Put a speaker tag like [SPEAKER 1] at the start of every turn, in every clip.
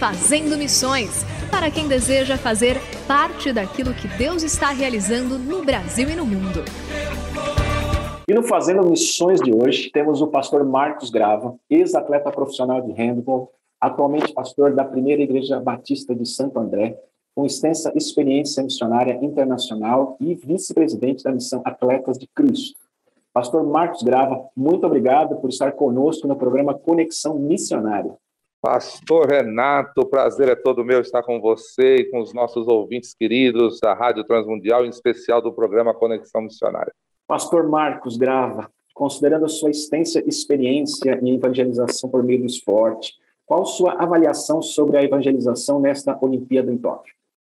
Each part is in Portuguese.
[SPEAKER 1] Fazendo Missões para quem deseja fazer parte daquilo que Deus está realizando no Brasil e no mundo.
[SPEAKER 2] E no Fazendo Missões de hoje, temos o pastor Marcos Grava, ex-atleta profissional de handball, atualmente pastor da Primeira Igreja Batista de Santo André, com extensa experiência missionária internacional e vice-presidente da missão Atletas de Cristo. Pastor Marcos Grava, muito obrigado por estar conosco no programa Conexão Missionária.
[SPEAKER 3] Pastor Renato, prazer é todo meu estar com você e com os nossos ouvintes queridos da Rádio Transmundial, em especial do programa Conexão Missionária.
[SPEAKER 2] Pastor Marcos Grava, considerando a sua extensa experiência em evangelização por meio do esporte, qual sua avaliação sobre a evangelização nesta Olimpíada em Tóquio?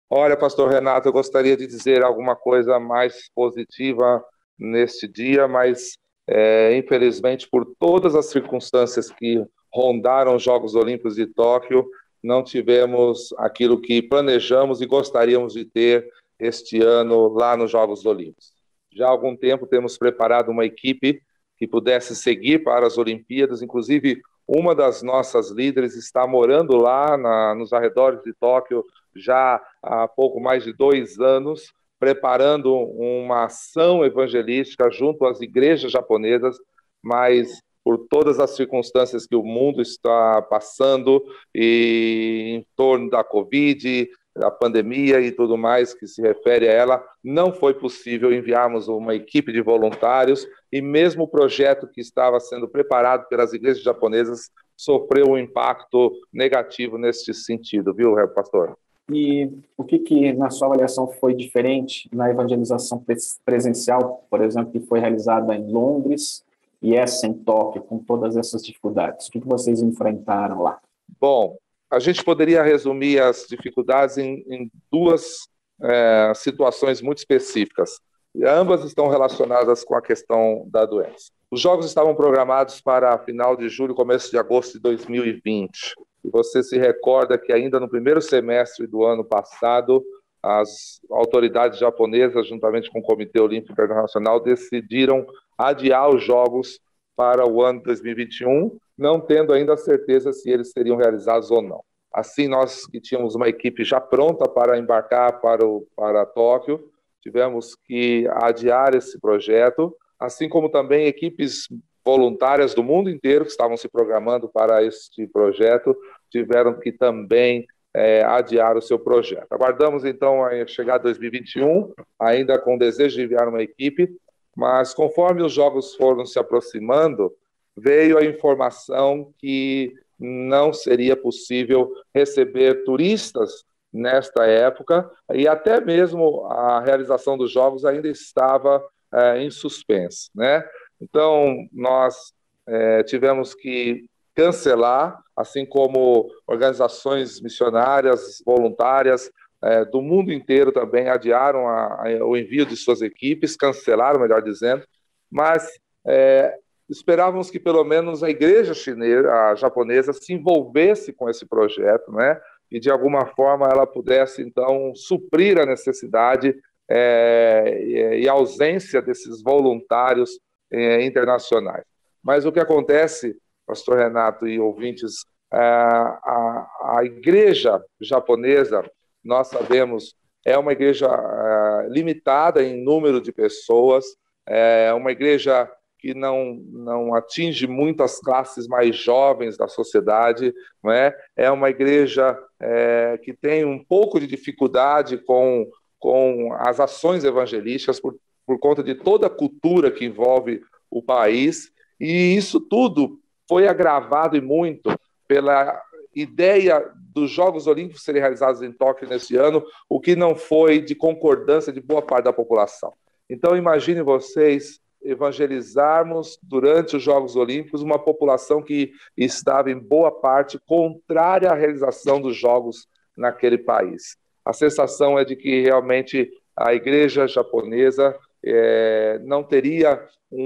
[SPEAKER 3] Olha, Pastor Renato, eu gostaria de dizer alguma coisa mais positiva neste dia, mas é, infelizmente, por todas as circunstâncias que rondaram os Jogos Olímpicos de Tóquio, não tivemos aquilo que planejamos e gostaríamos de ter este ano lá nos Jogos Olímpicos. Já há algum tempo temos preparado uma equipe que pudesse seguir para as Olimpíadas, inclusive uma das nossas líderes está morando lá na, nos arredores de Tóquio já há pouco mais de dois anos, preparando uma ação evangelística junto às igrejas japonesas, mas por todas as circunstâncias que o mundo está passando e em torno da Covid, da pandemia e tudo mais que se refere a ela, não foi possível enviarmos uma equipe de voluntários e mesmo o projeto que estava sendo preparado pelas igrejas japonesas sofreu um impacto negativo nesse sentido, viu, pastor?
[SPEAKER 2] E o que, que, na sua avaliação, foi diferente na evangelização presencial, por exemplo, que foi realizada em Londres e essa em Tóquio, com todas essas dificuldades? O que, vocês enfrentaram lá?
[SPEAKER 3] Bom, a gente poderia resumir as dificuldades em, em duas é, situações muito específicas. Ambas estão relacionadas com a questão da doença. Os jogos estavam programados para final de julho, começo de agosto de 2020. E você se recorda que ainda no primeiro semestre do ano passado, as autoridades japonesas, juntamente com o Comitê Olímpico Internacional, decidiram adiar os Jogos para o ano 2021, não tendo ainda a certeza se eles seriam realizados ou não. Assim, nós que tínhamos uma equipe já pronta para embarcar para, o, para Tóquio, tivemos que adiar esse projeto, assim como também equipes voluntárias do mundo inteiro que estavam se programando para este projeto tiveram que também é, adiar o seu projeto. Aguardamos então a chegar 2021, ainda com desejo de enviar uma equipe, mas conforme os jogos foram se aproximando, veio a informação que não seria possível receber turistas nesta época e até mesmo a realização dos jogos ainda estava é, em suspense, né? Então nós é, tivemos que cancelar, assim como organizações missionárias, voluntárias é, do mundo inteiro também adiaram a, a, o envio de suas equipes, cancelaram, melhor dizendo, mas é, esperávamos que pelo menos a igreja chinesa, a japonesa, se envolvesse com esse projeto, né? E de alguma forma ela pudesse então suprir a necessidade é, e a ausência desses voluntários é, internacionais. Mas o que acontece, Pastor Renato e ouvintes, é, a, a igreja japonesa, nós sabemos, é uma igreja é, limitada em número de pessoas, é uma igreja que não, não atinge muitas classes mais jovens da sociedade, não é? é uma igreja é, que tem um pouco de dificuldade com, com as ações evangelísticas por, por conta de toda a cultura que envolve o país, e isso tudo foi agravado e muito pela ideia dos Jogos Olímpicos serem realizados em Tóquio nesse ano, o que não foi de concordância de boa parte da população. Então, imagine vocês evangelizarmos durante os Jogos Olímpicos uma população que estava em boa parte contrária à realização dos Jogos naquele país. A sensação é de que realmente a igreja japonesa é, não teria um,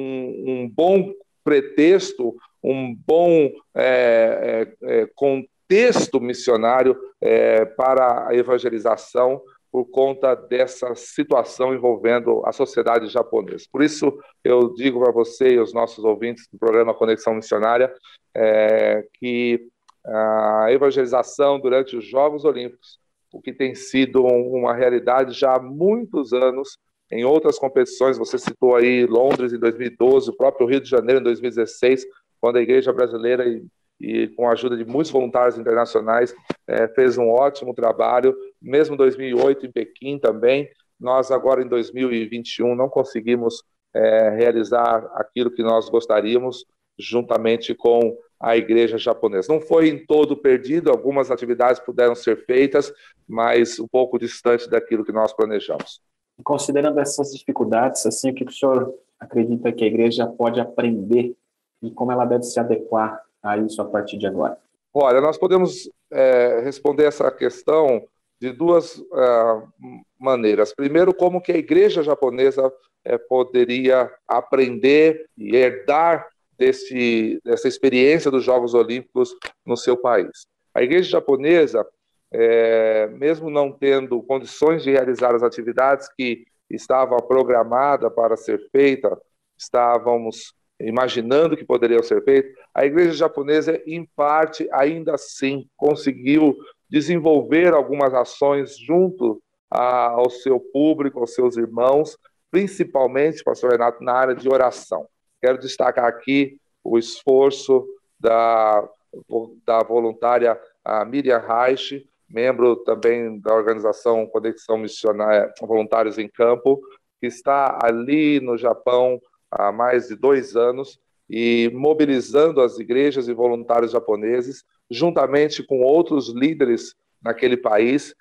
[SPEAKER 3] um, bom pretexto, um bom é, é, é contexto missionário é, para a evangelização por conta dessa situação envolvendo a sociedade japonesa. Por isso, eu digo para você e os nossos ouvintes do programa Conexão Missionária é, que a evangelização durante os Jogos Olímpicos, o que tem sido uma realidade já há muitos anos, em outras competições, você citou aí Londres em 2012, o próprio Rio de Janeiro em 2016, quando a Igreja Brasileira e com a ajuda de muitos voluntários internacionais, é, fez um ótimo trabalho, mesmo em 2008 em Pequim também, nós agora em 2021 não conseguimos é, realizar aquilo que nós gostaríamos, juntamente com a igreja japonesa. Não foi em todo perdido, algumas atividades puderam ser feitas, mas um pouco distante daquilo que nós planejamos.
[SPEAKER 2] Considerando essas dificuldades, assim, o que o senhor acredita que a igreja pode aprender e como ela deve se adequar a isso a partir de agora?
[SPEAKER 3] Olha, nós podemos é, responder essa questão de duas uh, maneiras. Primeiro, como que a igreja japonesa é, poderia aprender e herdar desse, dessa experiência dos Jogos Olímpicos no seu país. A igreja japonesa, é, mesmo não tendo condições de realizar as atividades que estavam programadas para ser feita, estávamos imaginando que poderiam ser feitos, a igreja japonesa, em parte, ainda assim conseguiu desenvolver algumas ações junto a, ao seu público, aos seus irmãos, principalmente, pastor Renato, na área de oração. Quero destacar aqui o esforço da, da voluntária Miriam Reich, membro também da organização Conexão Missionária Voluntários em Campo, que está ali no Japão há mais de dois anos e mobilizando as igrejas e voluntários japoneses, juntamente com outros líderes naquele país,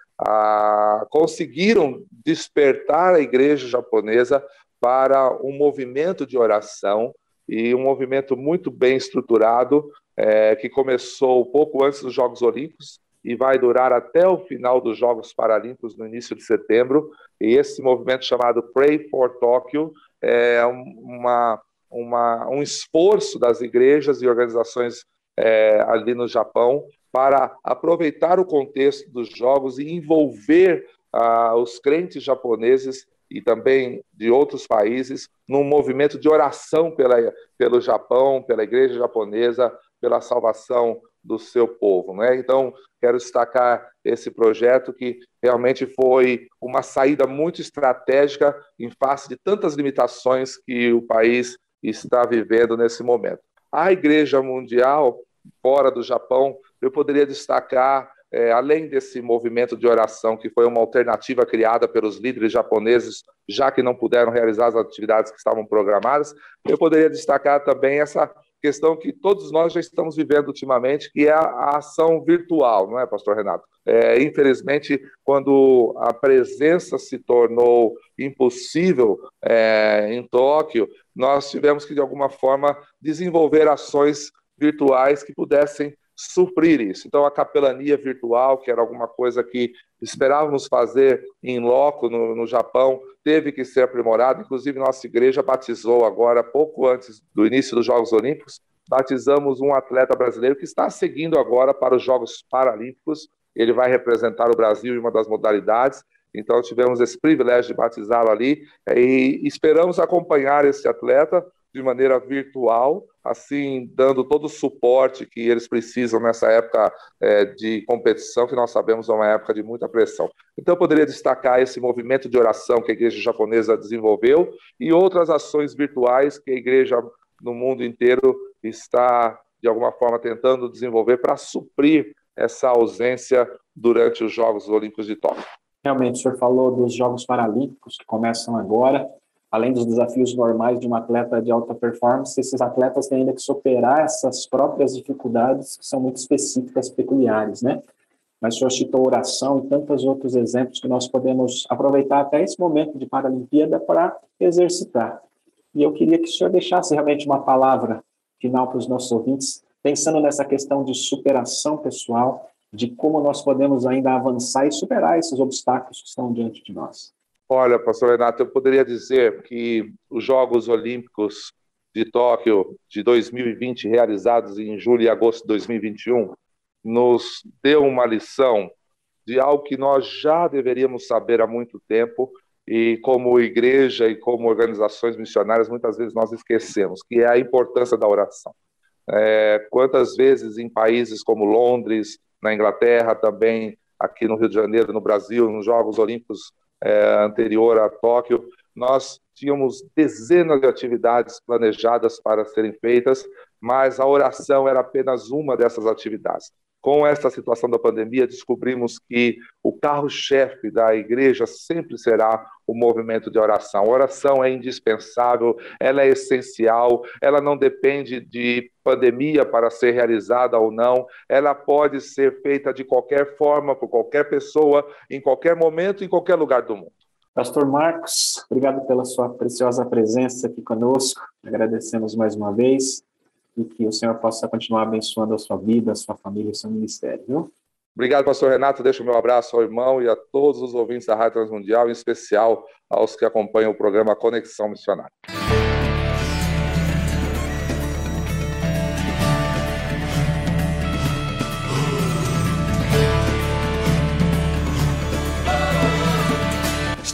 [SPEAKER 3] conseguiram despertar a igreja japonesa para um movimento de oração e um movimento muito bem estruturado é, que começou pouco antes dos Jogos Olímpicos e vai durar até o final dos Jogos Paralímpicos no início de setembro. E esse movimento chamado Pray for Tokyo é uma, uma, um esforço das igrejas e organizações é, ali no Japão para aproveitar o contexto dos jogos e envolver ah, os crentes japoneses e também de outros países num movimento de oração pela, pelo Japão, pela igreja japonesa, pela salvação do seu povo. Né? Então, quero destacar esse projeto que realmente foi uma saída muito estratégica em face de tantas limitações que o país está vivendo nesse momento. A Igreja Mundial, fora do Japão, eu poderia destacar, é, além desse movimento de oração, que foi uma alternativa criada pelos líderes japoneses, já que não puderam realizar as atividades que estavam programadas, eu poderia destacar também essa questão que todos nós já estamos vivendo ultimamente, que é a, ação virtual, não é, Pastor Renato? É, infelizmente, quando a presença se tornou impossível é, em Tóquio, nós tivemos que, de alguma forma, desenvolver ações virtuais que pudessem suprir isso. Então, a capelania virtual, que era alguma coisa que esperávamos fazer em loco no, no Japão, teve que ser aprimorada. Inclusive, nossa igreja batizou agora, pouco antes do início dos Jogos Olímpicos, batizamos um atleta brasileiro que está seguindo agora para os Jogos Paralímpicos. Ele vai representar o Brasil em uma das modalidades. Então, tivemos esse privilégio de batizá-lo ali e esperamos acompanhar esse atleta de maneira virtual, assim, dando todo o suporte que eles precisam nessa época é, de competição, que nós sabemos é uma época de muita pressão. Então, eu poderia destacar esse movimento de oração que a igreja japonesa desenvolveu e outras ações virtuais que a igreja no mundo inteiro está, de alguma forma, tentando desenvolver para suprir essa ausência durante os Jogos Olímpicos de Tóquio.
[SPEAKER 2] Realmente, o senhor falou dos Jogos Paralímpicos que começam agora além dos desafios normais de um atleta de alta performance, esses atletas têm ainda que superar essas próprias dificuldades que são muito específicas, peculiares, né? Mas senhor citou oração e tantos outros exemplos que nós podemos aproveitar até esse momento de Paralimpíada para exercitar. E eu queria que o senhor deixasse realmente uma palavra final para os nossos ouvintes, pensando nessa questão de superação pessoal, de como nós podemos ainda avançar e superar esses obstáculos que estão diante de nós.
[SPEAKER 3] Olha, pastor Renato, eu poderia dizer que os Jogos Olímpicos de Tóquio de 2020, realizados em julho e agosto de 2021, nos deu uma lição de algo que nós já deveríamos saber há muito tempo e como igreja e como organizações missionárias muitas vezes nós esquecemos, que é a importância da oração. É, quantas vezes em países como Londres, na Inglaterra, também aqui no Rio de Janeiro, no Brasil, nos Jogos Olímpicos é, anterior a Tóquio, nós tínhamos dezenas de atividades planejadas para serem feitas, mas a oração era apenas uma dessas atividades. Com essa situação da pandemia, descobrimos que o carro-chefe da igreja sempre será o movimento de oração. Oração é indispensável, ela é essencial, ela não depende de pandemia para ser realizada ou não, ela pode ser feita de qualquer forma, por qualquer pessoa, em qualquer momento, em qualquer lugar do mundo.
[SPEAKER 2] Pastor Marcos, obrigado pela sua preciosa presença aqui conosco. Agradecemos mais uma vez e que o Senhor possa continuar abençoando a sua vida, a sua família, o seu ministério, viu?
[SPEAKER 3] Obrigado, pastor Renato. Deixo o meu abraço ao irmão e a todos os ouvintes da Rádio Transmundial, em especial aos que acompanham o programa Conexão Missionária.